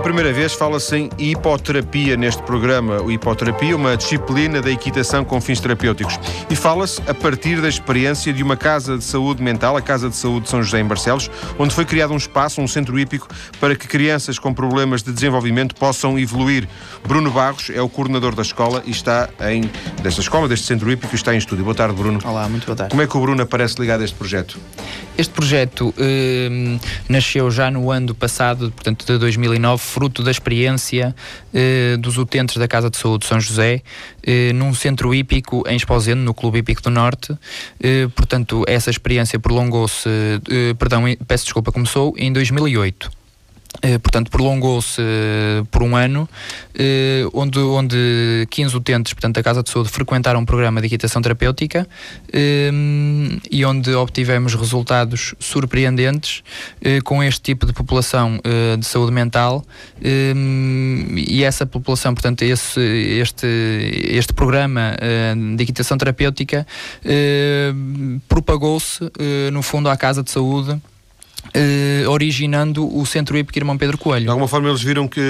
Pela primeira vez fala-se em hipoterapia neste programa. O hipoterapia, uma disciplina da equitação com fins terapêuticos. E fala-se a partir da experiência de uma casa de saúde mental, a Casa de Saúde de São José em Barcelos, onde foi criado um espaço, um centro hípico, para que crianças com problemas de desenvolvimento possam evoluir. Bruno Barros é o coordenador da escola e está em desta escola, deste centro hípico, e está em estúdio. Boa tarde, Bruno. Olá, muito boa tarde. Como é que o Bruno aparece ligado a este projeto? Este projeto eh, nasceu já no ano passado, portanto de 2009, fruto da experiência eh, dos utentes da Casa de Saúde de São José, eh, num centro hípico em Esposende, no Clube Hípico do Norte. Eh, portanto, essa experiência prolongou-se, eh, perdão, peço desculpa, começou em 2008. Eh, portanto, prolongou-se eh, por um ano, eh, onde, onde 15 utentes portanto, da Casa de Saúde frequentaram um programa de equitação terapêutica e onde obtivemos resultados surpreendentes com este tipo de população de saúde mental e essa população, portanto, esse, este, este programa de equitação terapêutica propagou-se, no fundo, à Casa de Saúde Uh, originando o Centro Hípico Irmão Pedro Coelho. De alguma forma eles viram, que,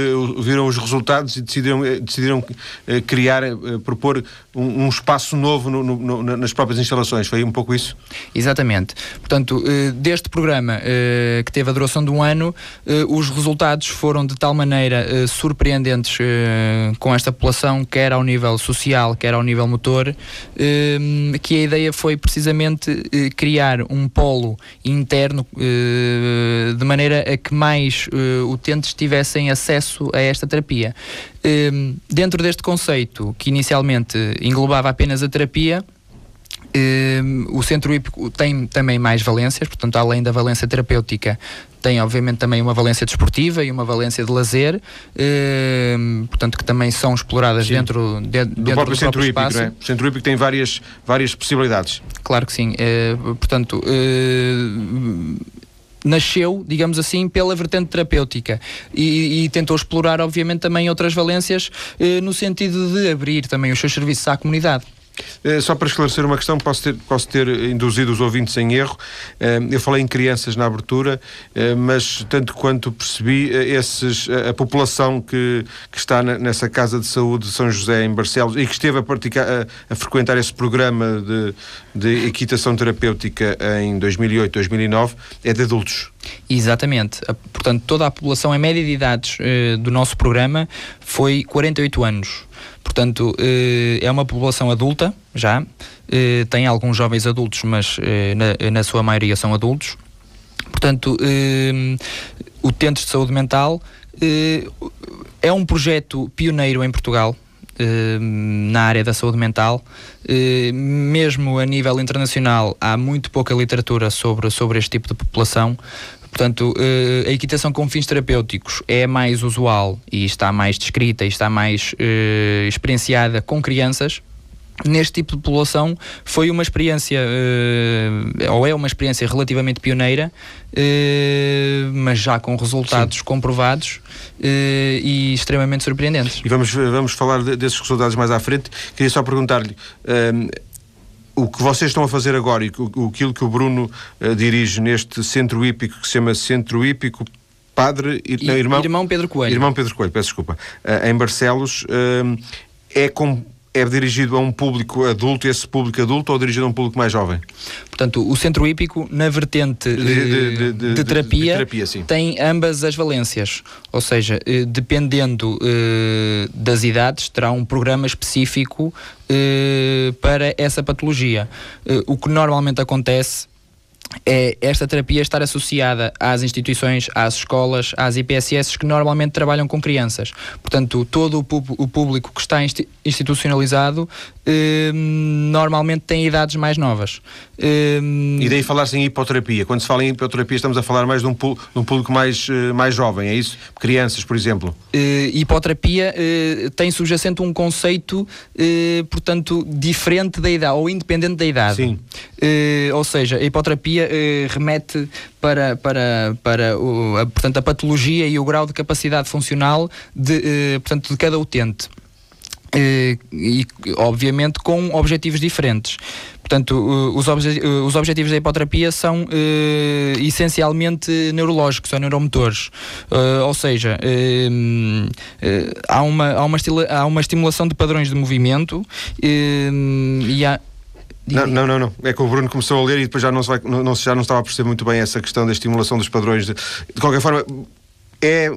viram os resultados e decidiram, eh, decidiram uh, criar, propor um, um, espaço novo no, no, nas próprias instalações. Foi um pouco isso? Exatamente. Portanto, deste programa que teve a duração de um ano, os resultados foram de tal maneira surpreendentes com esta população, quer ao nível social, quer ao nível motor, que a ideia foi precisamente criar um polo interno de maneira a que mais uh, utentes tivessem acesso a esta terapia. Uh, dentro deste conceito, que inicialmente englobava apenas a terapia, Uh, o centro hípico tem também mais valências, portanto, além da valência terapêutica, tem obviamente também uma valência desportiva e uma valência de lazer, uh, portanto, que também são exploradas sim. dentro, de, do dentro próprio do centro hípico. É? O centro hípico tem várias, várias possibilidades. Claro que sim. Uh, portanto, nasceu, digamos assim, pela vertente terapêutica e, e, tentou explorar, obviamente, também outras valências eh, no sentido de abrir também os seus serviços à comunidade. Eh, só para esclarecer uma questão, posso ter, posso ter induzido os ouvintes em erro. Eh, eu falei em crianças na abertura, eh, mas tanto quanto percebi, esses, a população que, que está nessa Casa de Saúde de São José, em Barcelos, e que esteve a, praticar, a, a frequentar esse programa de, de equitação terapêutica em 2008, 2009, é de adultos. Exatamente. Portanto, toda a população em média de idades do nosso programa foi 48 anos. Portanto, eh, é uma população adulta já, eh, tem alguns jovens adultos, mas eh, na, sua maioria são adultos. Portanto, utentes de saúde mental é um projeto pioneiro em Portugal, na área da saúde mental. Mesmo a nível internacional, há muito pouca literatura sobre, sobre este tipo de população. Portanto, uh, a equitação com fins terapêuticos é mais usual e está mais descrita e está mais uh, experienciada com crianças. Neste tipo de população foi uma experiência, uh, ou é uma experiência relativamente pioneira, mas já com resultados Sim. comprovados e extremamente surpreendentes. E vamos, vamos falar desses resultados mais à frente. Queria só perguntar-lhe o que vocês estão a fazer agora e o, aquilo que o Bruno uh, dirige neste centro hípico que se chama Centro Hípico Padre e, não, irmão, irmão Pedro Coelho. Irmão Pedro Coelho, peço desculpa. Uh, em Barcelos uh, é com é dirigido a um público adulto, esse público adulto, ou dirigido a um público mais jovem? Portanto, o centro hípico, na vertente de, de, de, de terapia, terapia tem ambas as valências. Ou seja, eh, dependendo eh, das idades, terá um programa específico eh, para essa patologia. o que normalmente acontece é esta terapia estar associada às instituições, às escolas, às IPSS que normalmente trabalham com crianças. Portanto, todo o, público que está institucionalizado eh, normalmente tem idades mais novas. Eh, e daí falar-se em hipoterapia. Quando se fala em hipoterapia, estamos a falar mais de um, de um público mais, eh, mais jovem, é isso? Crianças, por exemplo. Eh, hipoterapia eh, tem subjacente um conceito, eh, portanto, diferente da idade, ou independente da idade. Sim. ou seja, a hipoterapia eh, remete para, para, para o, a, portanto, a patologia e o grau de capacidade funcional de, eh, portanto, de cada utente. e, obviamente com objetivos diferentes. Portanto, os, obje os objetivos da hipoterapia são essencialmente neurológicos ou neuromotores. Uh, ou seja, há, uma, há, uma há uma estimulação de padrões de movimento e há. Não, não, não, não, É que o Bruno começou a ler e depois já não, se vai, não, já não estava a perceber muito bem essa questão da estimulação dos padrões. De, de qualquer forma, é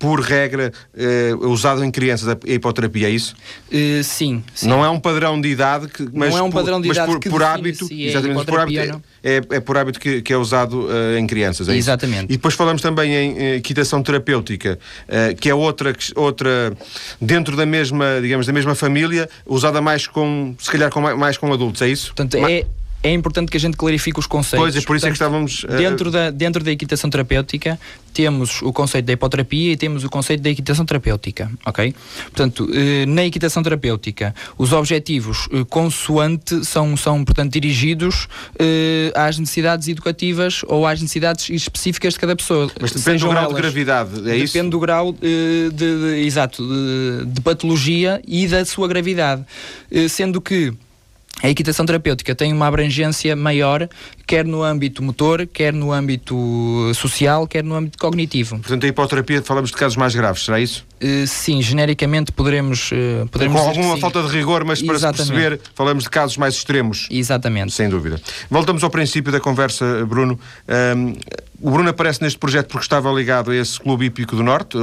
por regra, eh, usado em crianças a hipoterapia, é isso? Uh, sim, sim, Não é um padrão de idade, que, mas, não é um padrão de idade por, que por hábito, é exatamente, por hábito é, é, é, por hábito que, que é usado uh, em crianças, é Exatamente. Isso? E depois falamos também em, em equitação terapêutica, uh, que é outra, outra, dentro da mesma, digamos, da mesma família, usada mais com, se calhar com, mais com adultos, é isso? Portanto, é, é importante que a gente clarifique os conceitos. Pois, é por isso Portanto, é que estávamos. Uh... Dentro, da, dentro da equitação terapêutica, temos o conceito da hipoterapia e temos o conceito da equitação terapêutica, ok? Portanto, uh, na equitação terapêutica, os objetivos uh, consoante são, são, portanto, dirigidos às necessidades educativas ou às necessidades específicas de cada pessoa. Mas depende do grau elas, de gravidade, é depende isso? Depende do grau, de, de, exato, de, de patologia e da sua gravidade. sendo que a equitação terapêutica tem uma abrangência maior, quer no âmbito motor, quer no âmbito social, quer no âmbito cognitivo. Portanto, a hipoterapia falamos de casos mais graves, será isso? Uh, sim, genericamente poderemos. Uh, poderemos Com alguma falta de rigor, mas para Exatamente. se perceber, falamos de casos mais extremos. Exatamente. Sem dúvida. Voltamos ao princípio da conversa, Bruno. Um, o Bruno aparece neste projeto porque estava ligado a esse Clube Hípico do Norte,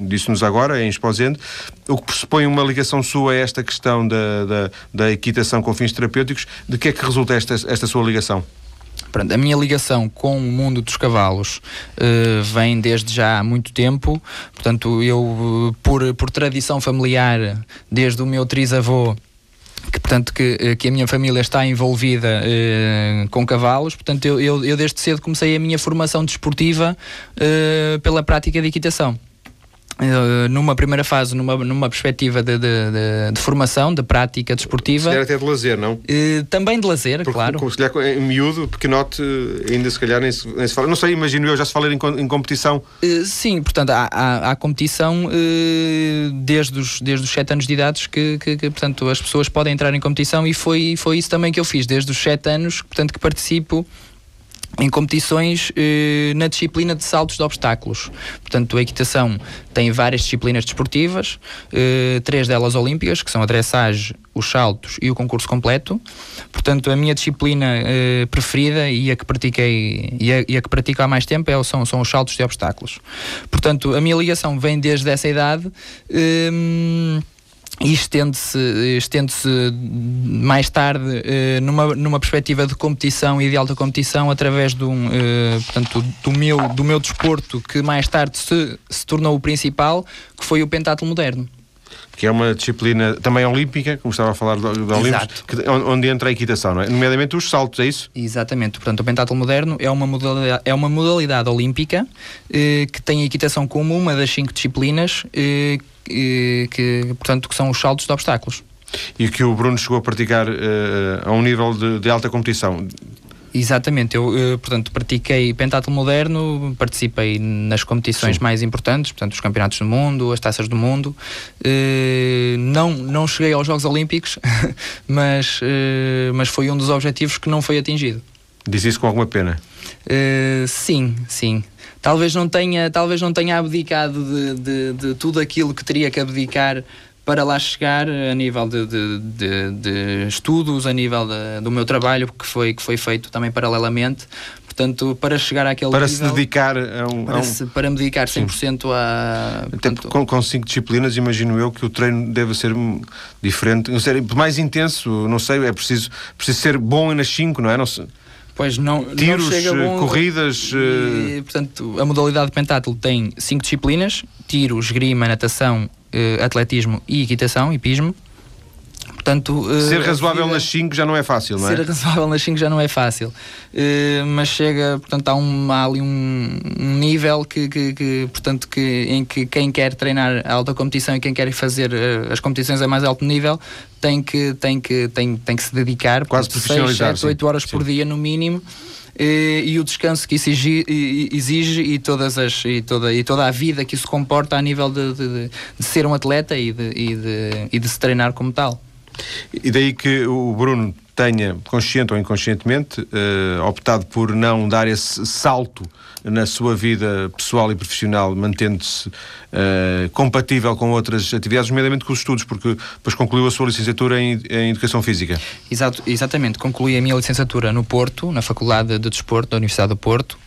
disse-nos agora, em Esposende, o que pressupõe uma ligação sua a esta questão da, da, da equitação com fins terapêuticos. De que é que resulta esta, esta sua ligação? Pronto, a minha ligação com o mundo dos cavalos uh, vem desde já há muito tempo. Portanto, eu, por, por tradição familiar, desde o meu trisavô, que portanto que, eh, que a minha família está envolvida uh, com cavalos, portanto eu, eu, eu, desde cedo comecei a minha formação desportiva uh, pela prática de equitação. Uh, numa primeira fase, numa, numa perspectiva de, de, de, de formação, de prática desportiva. Se calhar até de lazer, não? Uh, também de lazer, Porque, claro. Como se calhar em miúdo, pequenote, ainda se calhar nem se, nem se fala. Não sei, imagino eu, já se fala em, em competição. Uh, sim, portanto, há, há, há competição desde, os, desde os 7 anos de idade que, que, que, portanto, as pessoas podem entrar em competição e foi, foi isso também que eu fiz, desde os 7 anos, portanto, que participo em competições eh, na disciplina de saltos de obstáculos. Portanto, a equitação tem várias disciplinas desportivas, eh, três delas olímpicas, que são a dressage, os saltos e o concurso completo. Portanto, a minha disciplina eh, preferida e a que pratiquei e a, e a, que pratico há mais tempo é, são, são os saltos de obstáculos. Portanto, a minha ligação vem desde essa idade. Eh, e estende-se estende mais tarde eh, numa, numa perspectiva de competição e de alta competição através de um, eh, portanto, do meu, do meu desporto que mais tarde se, se tornou o principal, que foi o pentatlo moderno que é uma disciplina também olímpica, como estava a falar do Olímpicos, onde entra a equitação, não é? Nomeadamente os saltos, é isso? Exatamente. Portanto, o pentatlo moderno é uma modalidade, é uma modalidade olímpica eh, que tem a equitação como uma das cinco disciplinas eh, que, portanto, que são os saltos de obstáculos. E que o Bruno chegou a praticar uh, a um nível de, de alta competição. Exatamente, eu, eu, portanto pratiquei pentatlo moderno, participei nas competições Sim. mais importantes, portanto os campeonatos do mundo, as taças do mundo. Uh, não, não cheguei aos Jogos Olímpicos, mas, uh, mas foi um dos objetivos que não foi atingido. Diz isso com alguma pena? Uh, sim, sim. Talvez não tenha, talvez não tenha abdicado de, de, de tudo aquilo que teria que abdicar para lá chegar a nível de, de, de, de estudos, a nível do meu trabalho que foi, que foi feito também paralelamente. Portanto, para chegar àquele Para nível, se dedicar a um... Para, a um... Se, para me dedicar 100% Sim. a... Portanto, com, com cinco disciplinas, imagino eu que o treino deve ser diferente, mais intenso, não sei, é preciso, preciso ser bom nas cinco, não é? Não sei. Pois não, Tiros, não chega bom, corridas. E, eh, portanto, a modalidade de pentatlo tem cinco disciplinas: tiro, esgrima, natação, atletismo e equitação, hipismo. Portanto, uh, ser razoável nas 5 já não é fácil, não é? Ser razoável nas 5 já não é fácil. Uh, mas chega, portanto, há, um, há ali um, nível que, que, que, portanto, que, em que quem quer treinar a alta competição e quem quer fazer as competições a mais alto nível tem que, tem que, tem, tem que se dedicar quase 6, 7, 8 horas sim. por dia no mínimo e, e o descanso que isso exige, exige, e, todas as, e, toda, e toda a vida que isso comporta a nível de, de, de ser um atleta e de, e, de, e de se treinar como tal. E daí que o Bruno tenha, consciente ou inconscientemente, uh, optado por não dar esse salto na sua vida pessoal e profissional, mantendo-se uh, compatível com outras atividades, nomeadamente com os estudos, porque depois concluiu a sua licenciatura em, em Educação Física. Exato, exatamente, concluí a minha licenciatura no Porto, na Faculdade de Desporto da Universidade do Porto.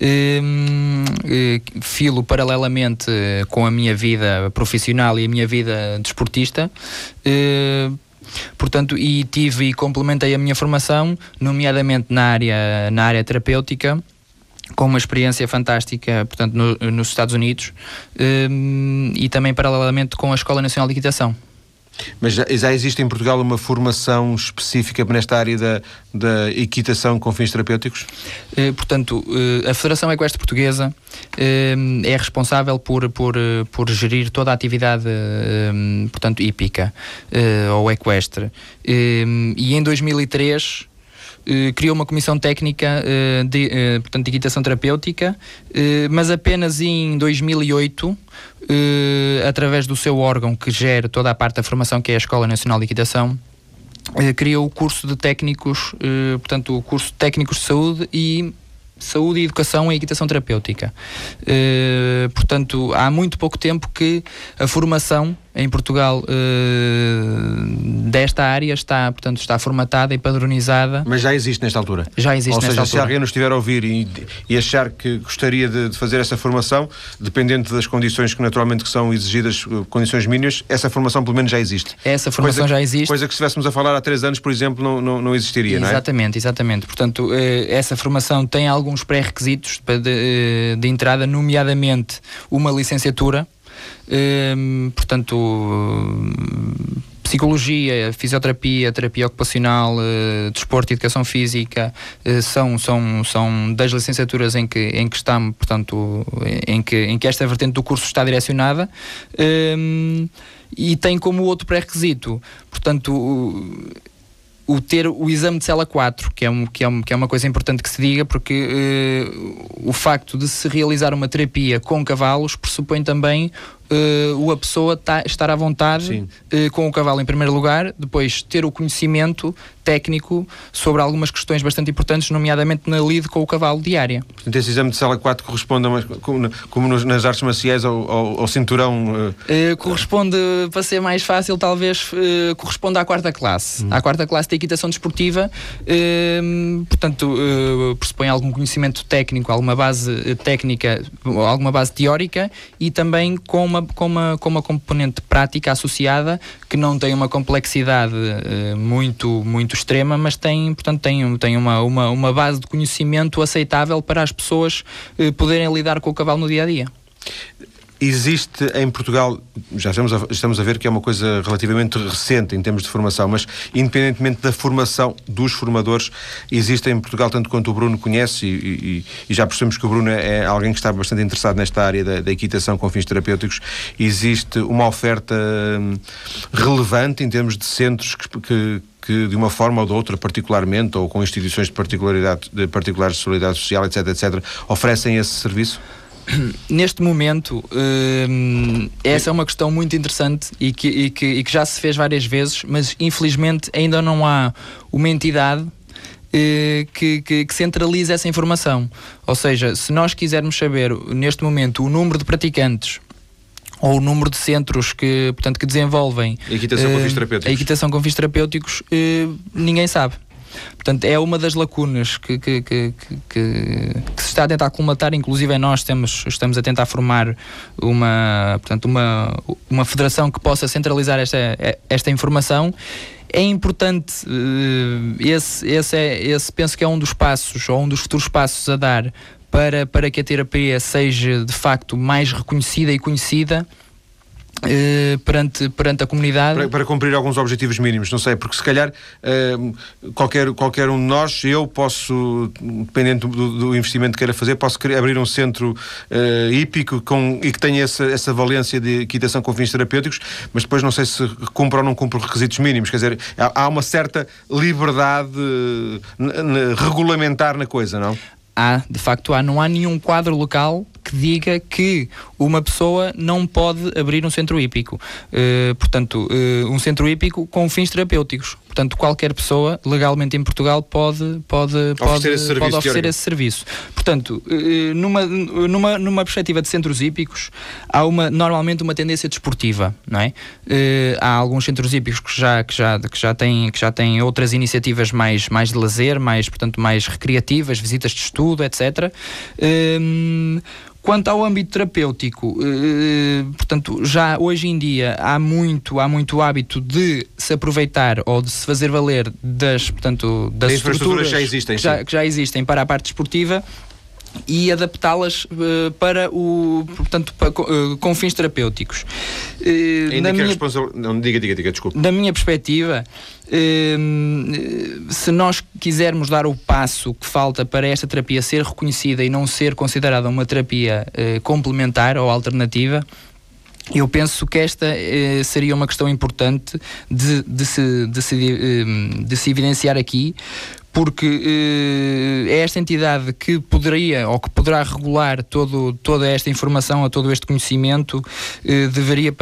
Ehm, eh, filo paralelamente com a minha vida profissional e a minha vida desportista. Portanto, e tive e complementei a minha formação, nomeadamente na área, na área terapêutica, com uma experiência fantástica, portanto, no, nos Estados Unidos um, e também paralelamente com a Escola Nacional de Equitação. Mas já, já, existe em Portugal uma formação específica nesta área da, da equitação com fins terapêuticos? Eh, portanto, eh, a Federação Equestre Portuguesa eh, é responsável por, por, por gerir toda a atividade portanto, hípica ou equestre. e em 2003 Uh, criou uma comissão técnica uh, de, uh, portanto, de equitação terapêutica, mas apenas em 2008 uh, através do seu órgão que gera toda a parte da formação, que é a Escola Nacional de Equitação, criou o curso de técnicos, portanto, o curso de técnicos de saúde e saúde e educação em equitação terapêutica. Uh, portanto, há muito pouco tempo que a formação em Portugal uh, desta área está, portanto, está formatada e padronizada. Mas já existe nesta altura? Já existe Ou nesta seja, altura. se alguém nos estiver a ouvir e, e achar que gostaria de, de, fazer essa formação, dependente das condições que naturalmente que são exigidas, eh, condições mínimas, essa formação pelo menos já existe. Essa formação coisa, já existe. Coisa que se estivéssemos a falar há três anos, por exemplo, não, não, não existiria, exatamente, não é? Exatamente, exatamente. Portanto, uh, essa formação tem alguns pré-requisitos de, de entrada, nomeadamente uma licenciatura Ehm, portanto, psicologia, fisioterapia, terapia ocupacional, uh, desporto e educação física uh, são, são, são das licenciaturas em que, em que está, portanto, em que, em que esta vertente do curso está direcionada. Ehm, e tem como outro pré-requisito, portanto, o ter o exame de cela 4, que é, um, que é, um, que é uma coisa importante que se diga, porque uh, o facto de se realizar uma terapia com cavalos pressupõe também uh, a pessoa tá, estar à vontade uh, com o cavalo em primeiro lugar, depois ter o conhecimento técnico sobre algumas questões bastante importantes, nomeadamente na lide com o cavalo diária. Portanto, esse exame de sala 4 corresponde, a, como, como nas artes marciais, ao, ao, ao cinturão? Uh... corresponde, para ser mais fácil, talvez, corresponde à quarta classe. Hum. À quarta classe de equitação desportiva, portanto, pressupõe algum conhecimento técnico, alguma base técnica, alguma base teórica e também com uma com uma, com uma componente prática associada que não tem uma complexidade uh, muito, muito extrema, mas tem, portanto, tem, tem uma, uma, uma base de conhecimento aceitável para as pessoas uh, poderem lidar com o cavalo no dia a dia. Existe em Portugal, já estamos a, estamos a ver que é uma coisa relativamente recente em termos de formação, mas independentemente da formação dos formadores, existe em Portugal, tanto quanto o Bruno conhece, e, e, e já percebemos que o Bruno é alguém que está bastante interessado nesta área da, da equitação com fins terapêuticos, existe uma oferta hum, relevante em termos de centros que, que que de uma forma ou de outra, particularmente, ou com instituições de particularidade, de particulares de solidariedade social, etc, etc, oferecem esse serviço? neste momento, hum, essa é uma questão muito interessante e que, e, que, e que já se fez várias vezes, mas infelizmente ainda não há uma entidade eh, que, que, que, centralize essa informação. Ou seja, se nós quisermos saber neste momento o número de praticantes ou o número de centros que, portanto, que desenvolvem a equitação com fins terapêuticos, a equitação com fins terapêuticos ninguém sabe. Portanto, é uma das lacunas que, que, que, que, se está a tentar colmatar, inclusive nós temos, estamos a tentar formar uma, portanto, uma, uma federação que possa centralizar esta, esta informação. É importante uh, esse, esse, é, esse penso que é um dos passos ou um dos futuros passos a dar para, para que a terapia seja de facto mais reconhecida e conhecida Uh, perante, perante a comunidade. Para, para, cumprir alguns objetivos mínimos, não sei, porque se calhar uh, qualquer, qualquer um de nós, eu posso, dependendo do, do investimento que queira fazer, posso abrir um centro uh, hípico com, e que tenha essa, essa valência de equitação com fins terapêuticos, mas depois não sei se cumpre ou não cumpre requisitos mínimos. Quer dizer, há, há uma certa liberdade regulamentar na coisa, não? Há, de facto há. Não há nenhum quadro local que diga que uma pessoa não pode abrir um centro hípico. Uh, portanto, uh, um centro hípico com fins terapêuticos. Portanto, qualquer pessoa legalmente em Portugal pode, pode, pode, oferecer, esse, pode oferecer esse serviço. Portanto, uh, numa, numa, numa perspectiva de centros hípicos, há uma, normalmente uma tendência desportiva, não é? há alguns centros hípicos que já, que já, que já, têm, que já têm outras iniciativas mais, mais de lazer, mais, portanto, mais recreativas, visitas de estudo, etc. Quanto ao âmbito terapêutico, eh, portanto, já hoje em dia há muito, há muito hábito de se aproveitar ou de se fazer valer das, portanto, das estruturas já existem, que já, que já existem para a parte esportiva e adaptá-las uh, para o portanto para, uh, com fins terapêuticos. Uh, na minha, não diga diga diga desculpe. Da minha perspectiva se nós quisermos dar o passo que falta para esta terapia ser reconhecida e não ser considerada uma terapia complementar ou alternativa eu penso que esta eh, seria uma questão importante de, de, se, de, se, de se evidenciar aqui, porque eh, é esta entidade que poderia ou que poderá regular todo, toda esta informação, a todo este conhecimento, eh, deveria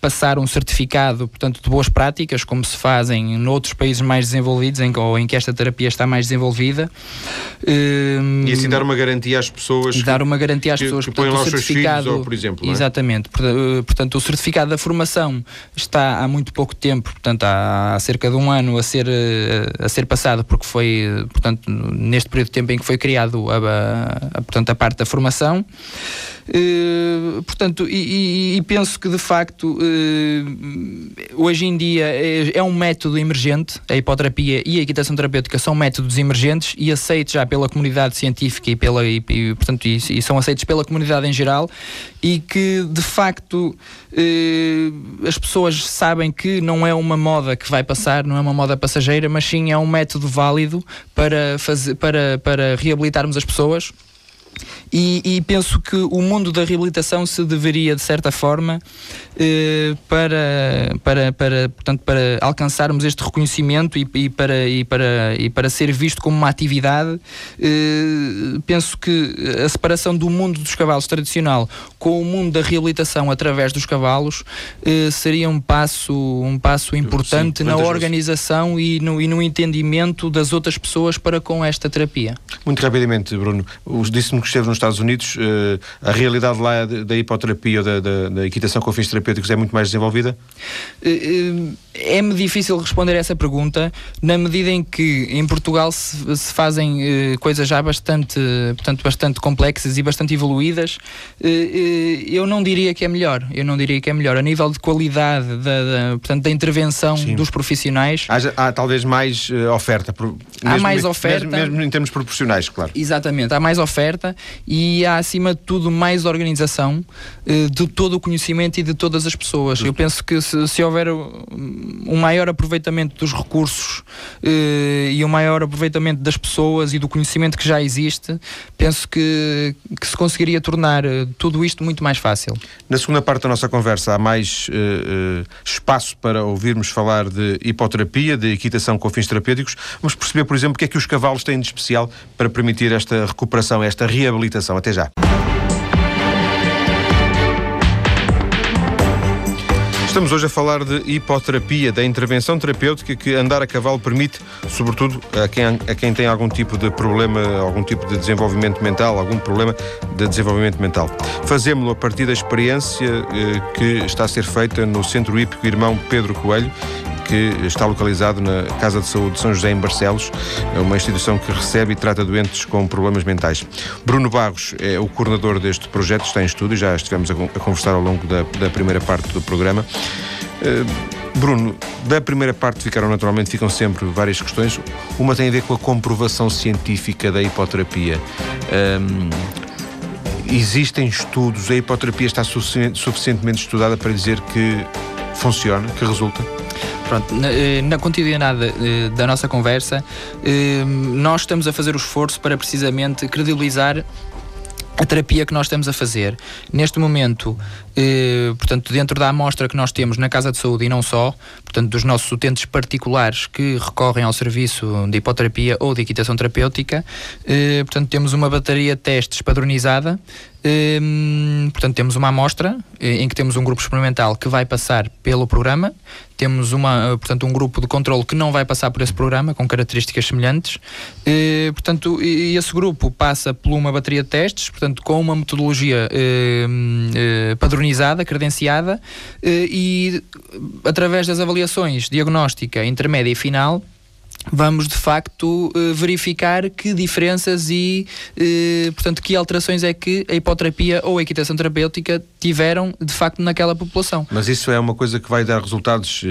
passar um certificado, portanto, de boas práticas, como se fazem noutros países mais desenvolvidos, em, ou em que esta terapia está mais desenvolvida. E assim dar uma garantia às pessoas. Dar uma garantia às que, pessoas, que portanto, o certificado, filhos, ou, por exemplo. É? Exatamente. É? Portanto, o certificado da formação está há muito pouco tempo, portanto, há, cerca de um ano a ser, eh, a ser passado, porque foi, portanto, neste período de tempo em que foi criado a, a, a portanto, a parte da formação. Uh, portanto, e, e, e, penso que de facto hoje em dia é, é, um método emergente, a hipoterapia e a equitação terapêutica são métodos emergentes e aceitos já pela comunidade científica e, pela, e, portanto, e, são aceitos pela comunidade em geral e que de facto uh, as pessoas sabem que não é uma moda que vai passar, não é uma moda passageira, mas sim é um método válido para, fazer, para, para reabilitarmos as pessoas e, e, penso que o mundo da reabilitação se deveria, de certa forma, eh, para, para, para, portanto, para alcançarmos este reconhecimento e, e, para, e, para, e para ser visto como uma atividade, eh, penso que a separação do mundo dos cavalos tradicional com o mundo da reabilitação através dos cavalos eh, seria um passo, um passo importante Sim, na organização e no, e no entendimento das outras pessoas para com esta terapia. Muito rapidamente, Bruno, disse-me que esteve nos Estados Unidos, uh, a realidade lá da hipoterapia ou da, da, da, equitação com fins terapêuticos é muito mais desenvolvida? Uh, é-me difícil responder essa pergunta, na medida em que em Portugal se, se fazem coisas já bastante, portanto, bastante complexas e bastante evoluídas. eu não diria que é melhor. Eu não diria que é melhor. A nível de qualidade da, da portanto, da intervenção Sim. dos profissionais. Há, há talvez mais oferta. Há mesmo, mais oferta. Mesmo, mesmo em termos proporcionais, claro. Exatamente. Há mais oferta e há, acima de tudo, mais organização uh, de todo o conhecimento e de todas as pessoas. Eu penso que se, se houver um maior aproveitamento dos recursos uh, e um maior aproveitamento das pessoas e do conhecimento que já existe, penso que, que se conseguiria tornar uh, tudo isto muito mais fácil. Na segunda parte da nossa conversa há mais espaço para ouvirmos falar de hipoterapia, de equitação com fins terapêuticos. Vamos perceber, por exemplo, o que é que os cavalos têm de especial para permitir esta recuperação, esta reabilitação até já. Estamos hoje a falar de hipoterapia, da intervenção terapêutica que andar a cavalo permite, sobretudo a quem, a quem tem algum tipo de problema, algum tipo de desenvolvimento mental, algum problema de desenvolvimento mental. Fazemos-lo a partir da experiência eh, que está a ser feita no Centro Hípico Irmão Pedro Coelho que está localizado na Casa de Saúde de São José em Barcelos, é uma instituição que recebe e trata doentes com problemas mentais. Bruno Barros é o coordenador deste projeto, está em estúdio, já estivemos a, conversar ao longo da, da primeira parte do programa. Uh, Bruno, da primeira parte ficaram naturalmente ficam sempre várias questões. Uma tem a ver com a comprovação científica da hipoterapia. Um, existem estudos, a hipoterapia está suficientemente estudada para dizer que funciona, que resulta? Pronto, na, eh, na continuidade eh, da nossa conversa, eh, nós estamos a fazer o esforço para precisamente credibilizar a terapia que nós estamos a fazer. Neste momento, portanto, dentro da amostra que nós temos na Casa de Saúde e não só, portanto, dos nossos utentes particulares que recorrem ao serviço de hipoterapia ou de equitação terapêutica, portanto, temos uma bateria de testes padronizada Hum, portanto, temos uma amostra eh, em que temos um grupo experimental que vai passar pelo programa, temos uma, eh, portanto, um grupo de controle que não vai passar por esse programa, com características semelhantes. E, portanto, esse grupo passa por uma bateria de testes, portanto, com uma metodologia eh, padronizada, credenciada, e através das avaliações diagnóstica, intermédia e final, vamos de facto eh, verificar que diferenças e, eh, portanto, que alterações é que a hipoterapia ou a equitação terapêutica tiveram de facto naquela população. Mas isso é uma coisa que vai dar resultados,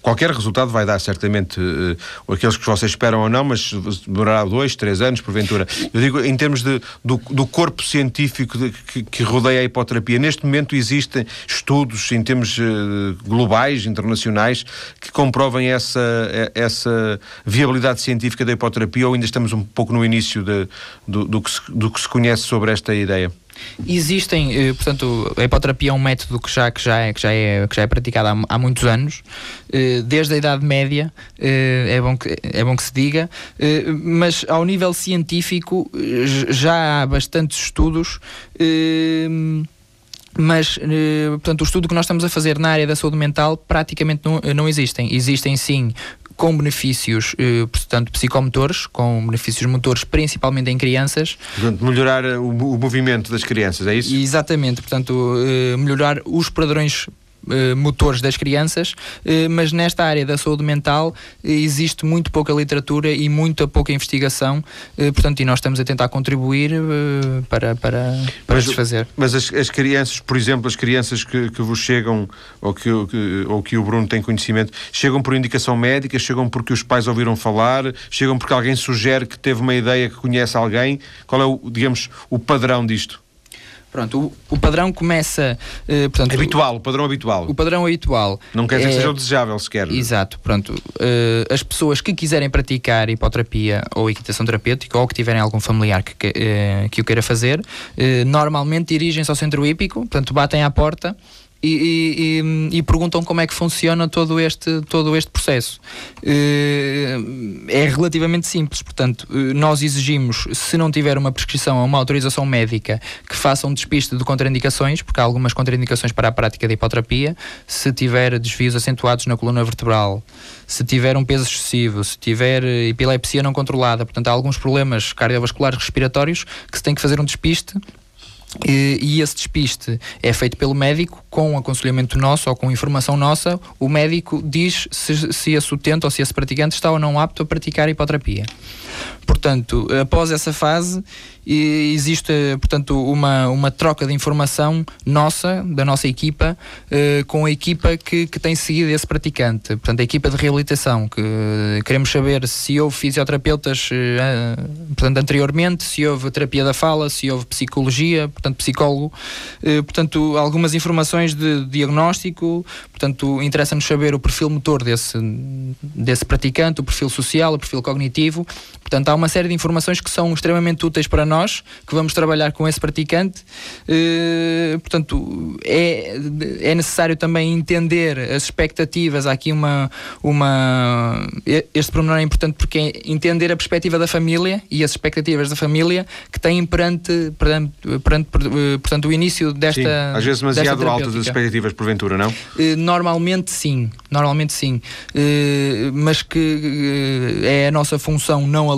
qualquer resultado vai dar certamente uh, aqueles que vocês esperam ou não, mas demorará dois, três anos, porventura. Eu digo em termos de, do, do corpo científico de, que, que, rodeia a hipoterapia. Neste momento existem estudos em termos globais, internacionais, que comprovem essa, essa viabilidade científica da hipoterapia ou ainda estamos um pouco no início de, do, do, que se, do que se conhece sobre esta ideia? Existem, eh, portanto, a hipoterapia é um método que já, que já, é, que já, é, que já é praticado há, há muitos anos, eh, desde a Idade Média, eh, é bom que, é bom que se diga, mas ao nível científico já há bastantes estudos mas, portanto, o estudo que nós estamos a fazer na área da saúde mental praticamente não, não existem. Existem sim com benefícios, eh, portanto, psicomotores, com benefícios motores principalmente em crianças. Portanto, melhorar o, o movimento das crianças, é isso? Exatamente, portanto, eh, melhorar os padrões eh, motores das crianças, eh, mas nesta área da saúde mental eh, existe muito pouca literatura e muito pouca investigação, portanto, e nós estamos a tentar contribuir para, para, para mas, desfazer. Mas as, as, crianças, por exemplo, as crianças que, que vos chegam, ou que, que, ou que o Bruno tem conhecimento, chegam por indicação médica, chegam porque os pais ouviram falar, chegam porque alguém sugere que teve uma ideia, que conhece alguém. Qual é, o, digamos, o padrão disto? Pronto, o, o padrão começa. Uh, portanto, habitual, o padrão habitual. O padrão habitual. Não quer dizer é, que seja o desejável sequer. Exato, pronto. Uh, as pessoas que quiserem praticar hipoterapia ou equitação terapêutica ou que tiverem algum familiar que, que, uh, que o queira fazer, normalmente dirigem-se ao centro hípico, portanto, batem à porta e, e, e, perguntam como é que funciona todo este, todo este processo. Eh, é relativamente simples, portanto, eh, nós exigimos, se não tiver uma prescrição ou uma autorização médica, que faça um despiste de contraindicações, porque há algumas contraindicações para a prática da hipoterapia, se tiver desvios acentuados na coluna vertebral, se tiver um peso excessivo, se tiver epilepsia não controlada, portanto, há alguns problemas cardiovasculares respiratórios que se tem que fazer um despiste e, e, esse despiste é feito pelo médico com aconselhamento nosso ou com informação nossa. O médico diz se, se esse utente ou se esse praticante está ou não apto a praticar hipoterapia. Portanto, após essa fase, existe portanto uma, uma troca de informação nossa, da nossa equipa, eh, com a equipa que, que tem seguido esse praticante. Portanto, a equipa de reabilitação, que queremos saber se houve fisioterapeutas eh, portanto, anteriormente, se houve terapia da fala, se houve psicologia, portanto, psicólogo. Eh, portanto, algumas informações de diagnóstico, portanto, interessa-nos saber o perfil motor desse, desse praticante, o perfil social, o perfil cognitivo. Portanto, há uma série de informações que são extremamente úteis para nós, que vamos trabalhar com esse praticante. Uh, portanto, é, é necessário também entender as expectativas. Há aqui uma, uma. Este pormenor é importante porque é entender a perspectiva da família e as expectativas da família que têm perante, perante, perante portanto, o início desta. Sim, às vezes demasiado altas as expectativas, porventura, não? Uh, normalmente sim, normalmente sim. Uh, mas que é a nossa função não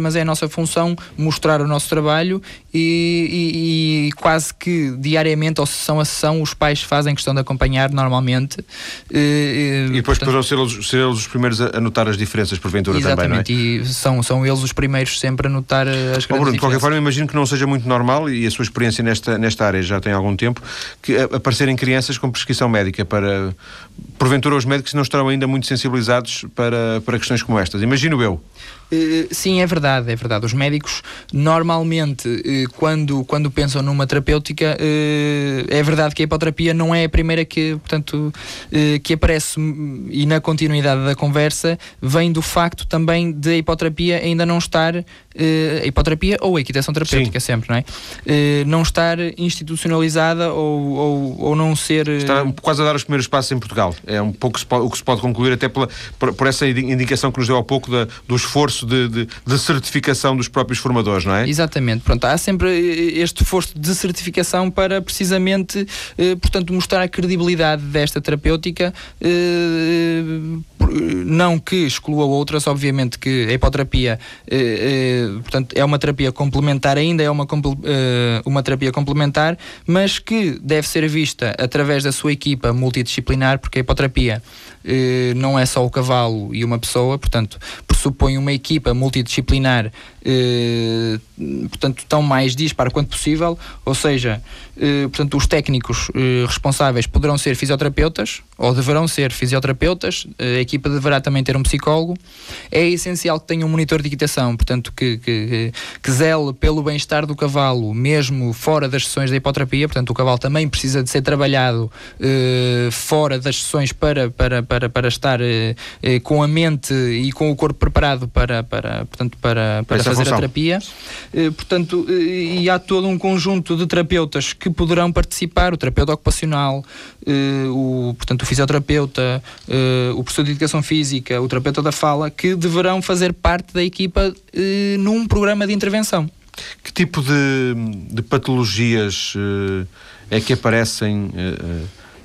mas é a nossa função mostrar o nosso trabalho e, e, e, quase que diariamente, ou sessão a sessão, os pais fazem questão de acompanhar normalmente. E, e depois portanto, ser eles, ser eles os primeiros a notar as diferenças, porventura exatamente, também, não é? e são, são eles os primeiros sempre a notar as grandes oh, Bruno, De qualquer forma, imagino que não seja muito normal, e a sua experiência nesta, nesta área já tem algum tempo, que aparecerem crianças com prescrição médica para. Porventura, os médicos não estarão ainda muito sensibilizados para, para questões como estas. Imagino eu. Uh, sim, é verdade, é verdade. Os médicos normalmente, uh, quando, quando pensam numa terapêutica, uh, é verdade que a hipoterapia não é a primeira que, portanto, que aparece e na continuidade da conversa vem do facto também de a hipoterapia ainda não estar a hipoterapia ou a equitação terapêutica Sim. sempre, não é? não estar institucionalizada ou, ou, ou não ser... Está quase a dar os primeiros passos em Portugal. É um pouco o que se pode concluir até pela, por, por essa indicação que nos deu há pouco da, do esforço de, de, de, certificação dos próprios formadores, não é? Exatamente. Pronto, há sempre eh, este esforço de certificação para precisamente, eh, portanto, mostrar a credibilidade desta terapêutica, eh, não que exclua outras, obviamente que a hipoterapia, portanto, é uma terapia complementar, ainda é uma, uma terapia complementar, mas que deve ser vista através da sua equipa multidisciplinar, porque a hipoterapia não é só o cavalo e uma pessoa, portanto, pressupõe uma equipa multidisciplinar eh, portanto, tão mais dispar quanto possível, ou seja, eh, portanto, os técnicos eh, responsáveis poderão ser fisioterapeutas, ou deverão ser fisioterapeutas, a equipa deverá também ter um psicólogo. É essencial que tenha um monitor de equitação, portanto, que, que, que zele pelo bem-estar do cavalo, mesmo fora das sessões da hipoterapia, portanto, o cavalo também precisa de ser trabalhado fora das sessões para, para, para, para estar com a mente e com o corpo preparado para, para, portanto, para, para fazer função. a terapia. Eh, portanto, eh, e há todo um conjunto de terapeutas que poderão participar, o terapeuta ocupacional, eh, o, portanto, o fisioterapeuta, o professor de educação física, o terapeuta da fala, que deverão fazer parte da equipa num programa de intervenção. Que tipo de, de patologias é que aparecem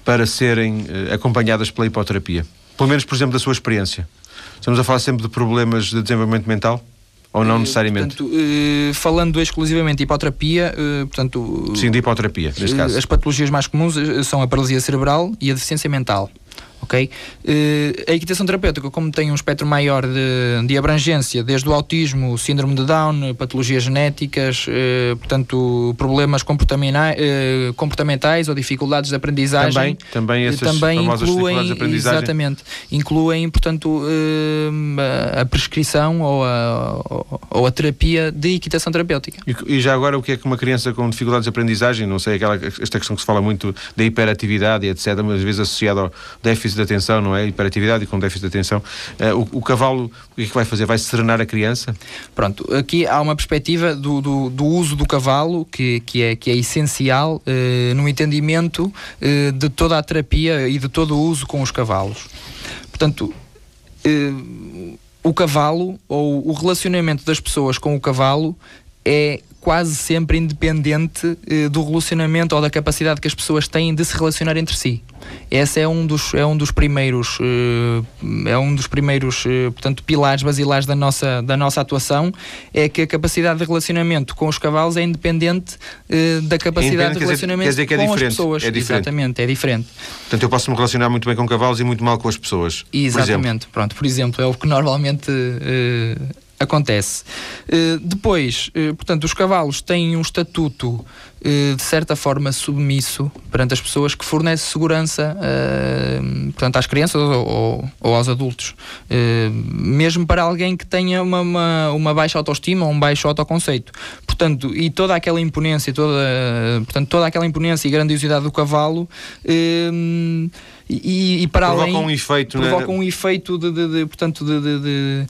para serem acompanhadas pela hipoterapia? Pelo menos, por exemplo, da sua experiência. Estamos a falar sempre de problemas de desenvolvimento mental? Ou não eh, necessariamente? Portanto, falando exclusivamente de hipoterapia, portanto... Sim, de hipoterapia, neste caso. As patologias mais comuns são a paralisia cerebral e a deficiência mental ok? Uh, a equitação terapêutica, como tem um espectro maior de, de abrangência, desde o autismo, síndrome de Down, patologias genéticas, uh, portanto, problemas comportamentais, uh, comportamentais ou dificuldades de aprendizagem. Também, também essas também incluem, Exatamente. Incluem, portanto, a, a prescrição ou a, ou a terapia de equitação terapêutica. E, e, já agora, o que é que uma criança com dificuldades de aprendizagem, não sei, aquela, esta questão que se fala muito da hiperatividade, etc., mas às vezes associada ao déficit déficit de atenção, não é? Hiperatividade e com déficit de atenção. Uh, o, o, cavalo, o que é que vai fazer? Vai serenar a criança? Pronto, aqui há uma perspectiva do, do, do uso do cavalo que, que, é, que é essencial uh, no entendimento uh, de toda a terapia e de todo o uso com os cavalos. Portanto, o cavalo ou o relacionamento das pessoas com o cavalo é quase sempre independente eh, do relacionamento ou da capacidade que as pessoas têm de se relacionar entre si. Esse é um dos, é um dos primeiros, eh, é um dos primeiros eh, portanto, pilares basilares da nossa, da nossa atuação, é que a capacidade de relacionamento com os cavalos é independente da capacidade de relacionamento dizer, dizer é com as pessoas. É diferente. Exatamente, é diferente. Portanto, eu posso me relacionar muito bem com cavalos e muito mal com as pessoas. Exatamente, por pronto, por exemplo, é o que normalmente acontece. Uh, depois, uh, portanto, os cavalos têm um estatuto uh, de certa forma submisso perante as pessoas que fornece segurança portanto, às crianças ou, ou, ou aos adultos. mesmo para alguém que tenha uma, uma, uma, baixa autoestima ou um baixo autoconceito. Portanto, e toda aquela imponência, toda, portanto, toda aquela imponência e grandiosidade do cavalo e, e para provoca além um efeito, provoca né? um efeito de, de, de portanto de, de,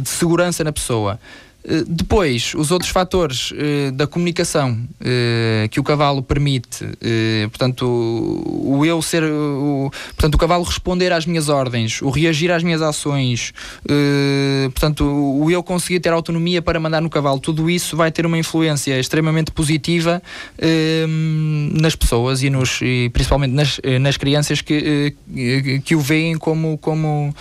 de, segurança na pessoa. Eh, depois, os outros fatores uh, da comunicação uh, que o cavalo permite, uh, portanto, o, o, eu ser, o, portanto, o cavalo responder às minhas ordens, o reagir às minhas ações, portanto, o eu conseguir ter autonomia para mandar no cavalo, tudo isso vai ter uma influência extremamente positiva nas pessoas e, nos, e principalmente nas, nas crianças que, que o veem como, como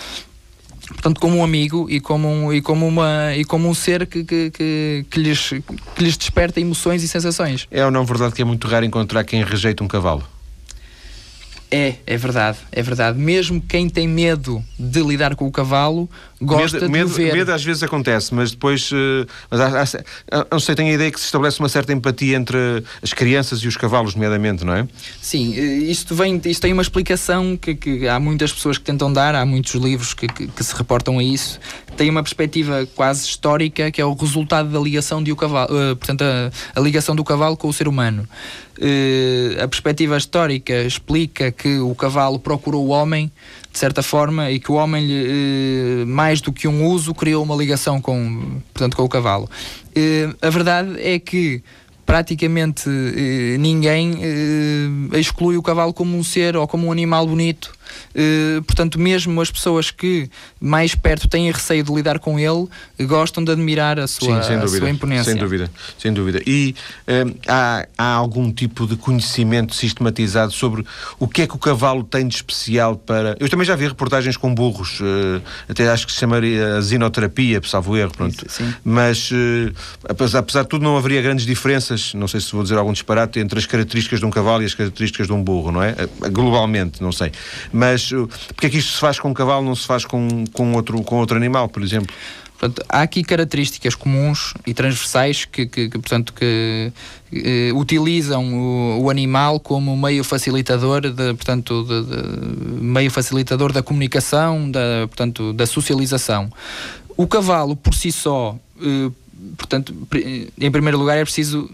portanto como um amigo e como um, e como uma e como um ser que, que, que, que, lhes, que lhes desperta emoções e sensações. É ou não verdade que é muito raro encontrar quem rejeita um cavalo? É, é verdade, é verdade. Mesmo quem tem medo de lidar com o cavalo gosta medo, de ver. Medo às vezes acontece, mas depois, uh, mas há, há, não sei, tenho a ideia que se estabelece uma certa empatia entre as crianças e os cavalos, nomeadamente, não é? Sim, eh, isto, vem, isto tem uma explicação que, que há muitas pessoas que tentam dar, há muitos livros que, que, que se reportam a isso, tem uma perspectiva quase histórica que é o resultado da ligação de o cavalo, uh, portanto a, a, ligação do cavalo com o ser humano. Uh, a perspectiva histórica explica que o cavalo procurou o homem de certa forma e que o homem uh, mais do que um uso criou uma ligação com, portanto, com o cavalo. a verdade é que praticamente ninguém exclui o cavalo como um ser ou como um animal bonito eh, portanto, mesmo as pessoas que mais perto têm receio de lidar com ele, gostam de admirar a sua, Sim, a sua imponência. Sem dúvida, sem dúvida. E uh, há, há algum tipo de conhecimento sistematizado sobre o que é que o cavalo tem de especial para. Eu também já vi reportagens com burros, uh, até acho que se chamaria zinoterapia, salvo erro, pronto. Sim. Mas apesar, apesar de tudo, não haveria grandes diferenças, não sei se vou dizer algum disparate, entre as características de um cavalo e as características de um burro, não é? Globalmente, não sei. Mas uh, porque é que isto se faz com um cavalo, não se faz com, com, outro, com outro animal, por exemplo? Portanto, há aqui características comuns e transversais que, que, que portanto, que eh, utilizam o, o, animal como meio facilitador, de, portanto, de, de, meio facilitador da comunicação, da, portanto, da socialização. O cavalo, por si só, eh, portanto, em primeiro lugar é preciso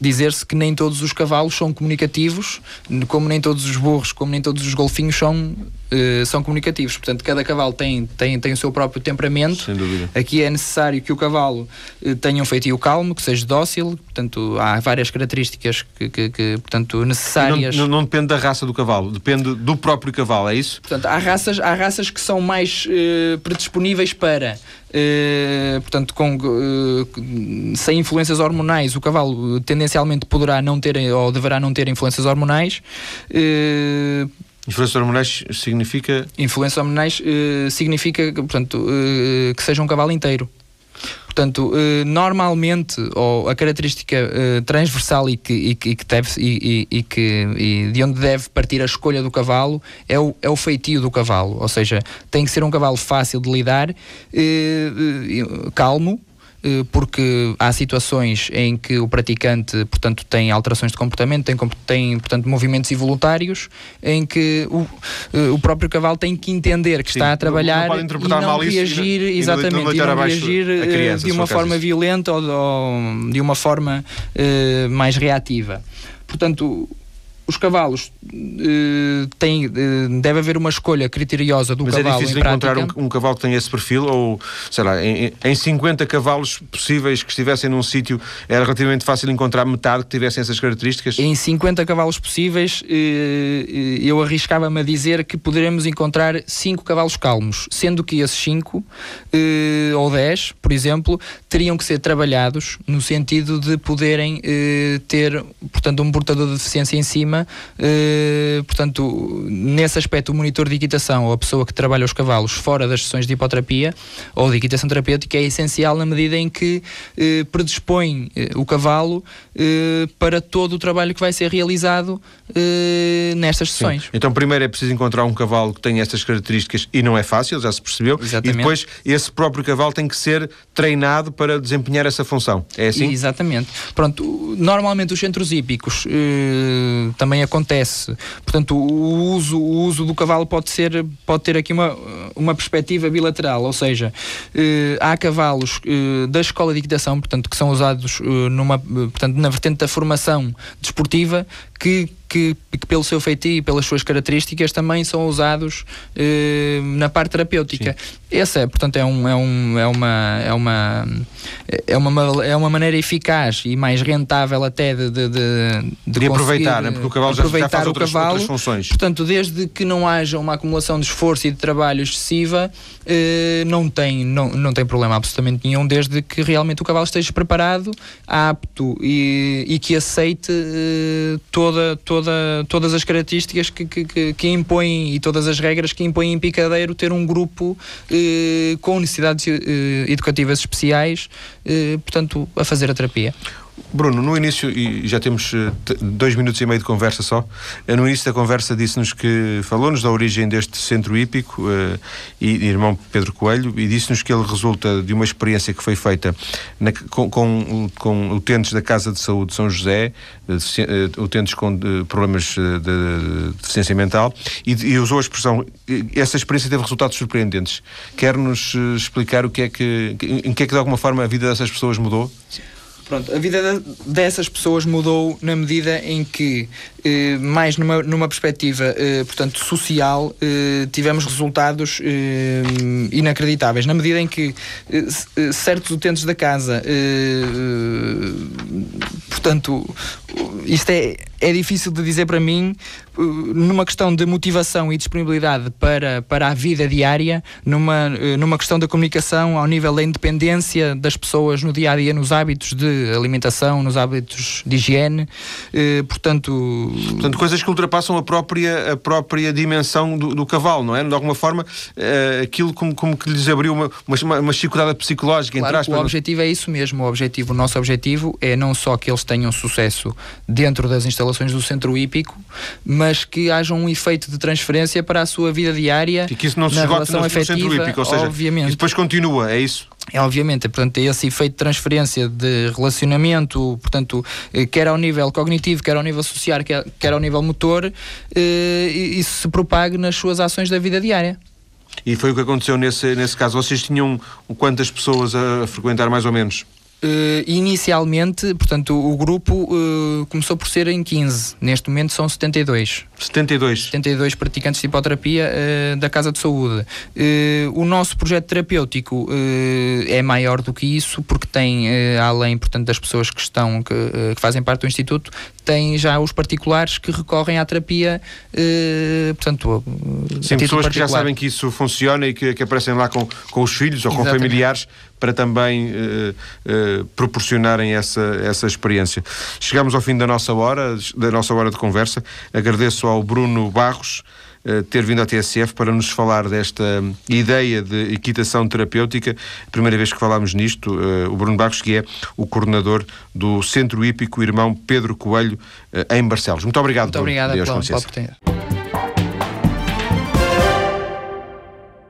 dizer-se que nem todos os cavalos são comunicativos, como nem todos os burros, como nem todos os golfinhos são, uh, são comunicativos. Portanto, cada cavalo tem, tem, tem o seu próprio temperamento. Sem dúvida. Aqui é necessário que o cavalo uh, tenha um feitio calmo, que seja dócil. Portanto, há várias características que, que, que portanto, necessárias. Não, não, não, depende da raça do cavalo, depende do próprio cavalo, é isso? Portanto, há raças, há raças que são mais uh, predisponíveis para Uh, portanto, com, uh, sem influências hormonais, o cavalo tendencialmente poderá não ter ou deverá não ter influências hormonais. Uh, Influências hormonais significa? Influências hormonais significa portanto, que seja um cavalo inteiro. Portanto, eh, normalmente, ou a característica eh, transversal e que, e, que deve, e, e, e de onde deve partir a escolha do cavalo é o, é o feitio do cavalo. Ou seja, tem que ser um cavalo fácil de lidar, eh, calmo, eh, porque há situações em que o praticante, portanto, tem alterações de comportamento, tem, tem portanto, movimentos involuntários, em que o, eh, o próprio cavalo tem que entender que Sim, está a trabalhar não, não e não reagir, exatamente, e não, reagir eh, criança, de uma forma violenta ou, ou, de uma forma uh, mais reativa. Portanto, os cavalos uh, têm, uh, deve haver uma escolha criteriosa do Mas cavalo. Mas é difícil encontrar um, um, cavalo que tenha esse perfil, ou sei lá, em, em 50 cavalos possíveis que estivessem num sítio, era relativamente fácil encontrar metade que tivessem essas características? Em 50 cavalos possíveis, uh, eu arriscava-me a dizer que poderemos encontrar 5 cavalos calmos, sendo que esses 5 ou 10, por exemplo, teriam que ser trabalhados no sentido de poderem ter, portanto, um portador de deficiência em cima Uh, portanto, nesse aspecto, o monitor de equitação ou a pessoa que trabalha os cavalos fora das sessões de hipoterapia ou de equitação terapêutica é essencial na medida em que uh, predispõe uh, o cavalo para todo o trabalho que vai ser realizado nestas sessões. Sim. Então, primeiro é preciso encontrar um cavalo que tenha estas características e não é fácil, já se percebeu. Exatamente. E depois, esse próprio cavalo tem que ser treinado para desempenhar essa função. É assim? Exatamente. Pronto, normalmente os centros hípicos também acontece. Portanto, o uso, o uso do cavalo pode, ser, pode ter aqui uma, uma perspectiva bilateral, ou seja, eh, há cavalos eh, da escola de equitação, portanto, que são usados eh, numa, portanto, na vertente da formação desportiva, que que, que, pelo seu feitio e pelas suas características também são usados eh, na parte terapêutica. Sim. Essa, é, portanto, é, um, é, um, é, uma, é, uma, é, uma, é uma maneira eficaz e mais rentável até de, de, de, de, aproveitar, né? porque o cavalo já, já faz outras, cavalo, outras funções. Portanto, desde que não haja uma acumulação de esforço e de trabalho excessiva, eh, não, tem, não, não tem problema absolutamente nenhum, desde que realmente o cavalo esteja preparado, apto e, e que aceite eh, toda, toda toda, todas as características que, que, que, impõem e todas as regras que impõem em Picadeiro ter um grupo eh, com necessidades eh, educativas especiais, eh, portanto, a fazer a terapia. Bruno, no início, e já temos uh, dois minutos e meio de conversa só, uh, no início da conversa disse-nos que falou-nos da origem deste centro hípico uh, e, irmão Pedro Coelho e disse-nos que ele resulta de uma experiência que foi feita na, com, com, com, utentes da Casa de Saúde de São José, utentes com problemas de, deficiência mental, e, e, usou a expressão. Essa experiência teve resultados surpreendentes. Quer-nos explicar o que é que, em que é que de alguma forma a vida dessas pessoas mudou? Sim. Pronto, a vida dessas pessoas mudou na medida em que, eh, mais numa, numa perspectiva, eh, portanto, social, eh, tivemos resultados eh, inacreditáveis. Na medida em que eh, eh, certos utentes da casa, portanto, isto é, é difícil de dizer para mim, numa questão de motivação e disponibilidade para, para a vida diária, numa, numa questão da comunicação ao nível da independência das pessoas no dia a dia, nos hábitos de alimentação, nos hábitos de higiene, eh, portanto. Portanto, coisas que ultrapassam a própria, a própria dimensão do, do cavalo, não é? De alguma forma, eh, aquilo como, como que lhes abriu uma, uma, uma chicotada psicológica, claro, O objetivo é isso mesmo. O, objetivo, o nosso objetivo é não só que eles tenham sucesso dentro das instalações do centro hípico, mas que haja um efeito de transferência para a sua vida diária. E que isso não se esgote no, afetiva, centro hípico, ou seja, obviamente. e depois continua, é isso? É obviamente, portanto, esse efeito de transferência de relacionamento, portanto, eh, quer ao nível cognitivo, quer ao nível social, quer, quer ao nível motor, eh, isso se propague nas suas ações da vida diária. E foi o que aconteceu nesse, nesse caso. Vocês tinham quantas pessoas a frequentar mais ou menos? Uh, inicialmente, portanto, o, grupo uh, começou por ser em 15. Neste momento são 72. 72? 72 praticantes de hipoterapia uh, da Casa de Saúde. o nosso projeto terapêutico é maior do que isso, porque tem, além, portanto, das pessoas que estão, que, que, fazem parte do Instituto, tem já os particulares que recorrem à terapia, portanto... Sim, pessoas particular. que já sabem que isso funciona e que, que aparecem lá com, com os filhos ou Exatamente. com familiares para também uh, uh, proporcionarem essa, essa experiência. Chegamos ao fim da nossa hora, da nossa hora de conversa. Agradeço ao Bruno Barros uh, ter vindo à TSF para nos falar desta ideia de equitação terapêutica. Primeira vez que falámos nisto, o Bruno Barros, que é o coordenador do Centro Hípico Irmão Pedro Coelho, em Barcelos. Muito obrigado, Muito obrigado pela, pela oportunidade.